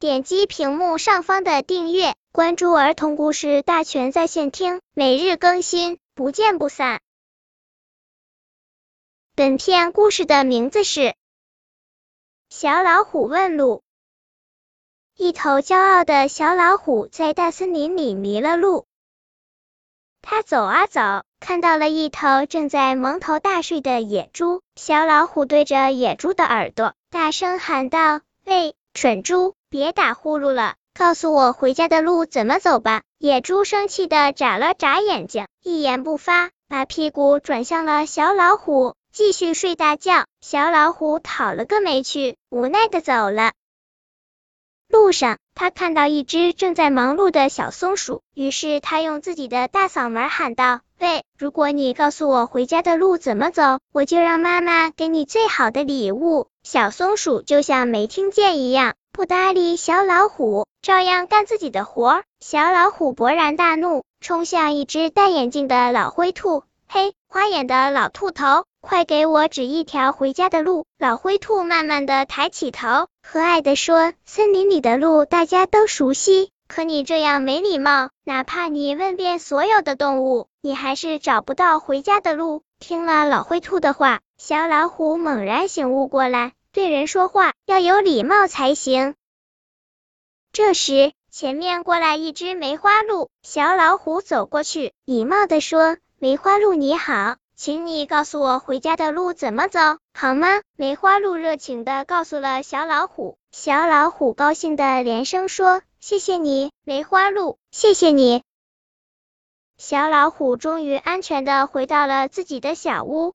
点击屏幕上方的订阅，关注儿童故事大全在线听，每日更新，不见不散。本片故事的名字是《小老虎问路》。一头骄傲的小老虎在大森林里迷了路，它走啊走，看到了一头正在蒙头大睡的野猪。小老虎对着野猪的耳朵大声喊道：“喂，蠢猪，别打呼噜了，告诉我回家的路怎么走吧！”野猪生气的眨了眨眼睛，一言不发，把屁股转向了小老虎。继续睡大觉，小老虎讨了个没趣，无奈的走了。路上，他看到一只正在忙碌的小松鼠，于是他用自己的大嗓门喊道：“喂，如果你告诉我回家的路怎么走，我就让妈妈给你最好的礼物。”小松鼠就像没听见一样，不搭理小老虎，照样干自己的活。小老虎勃然大怒，冲向一只戴眼镜的老灰兔。嘿，花眼的老兔头，快给我指一条回家的路！老灰兔慢慢的抬起头，和蔼的说：“森林里的路大家都熟悉，可你这样没礼貌，哪怕你问遍所有的动物，你还是找不到回家的路。”听了老灰兔的话，小老虎猛然醒悟过来，对人说话要有礼貌才行。这时，前面过来一只梅花鹿，小老虎走过去，礼貌的说。梅花鹿你好，请你告诉我回家的路怎么走，好吗？梅花鹿热情的告诉了小老虎，小老虎高兴的连声说：“谢谢你，梅花鹿，谢谢你。”小老虎终于安全的回到了自己的小屋。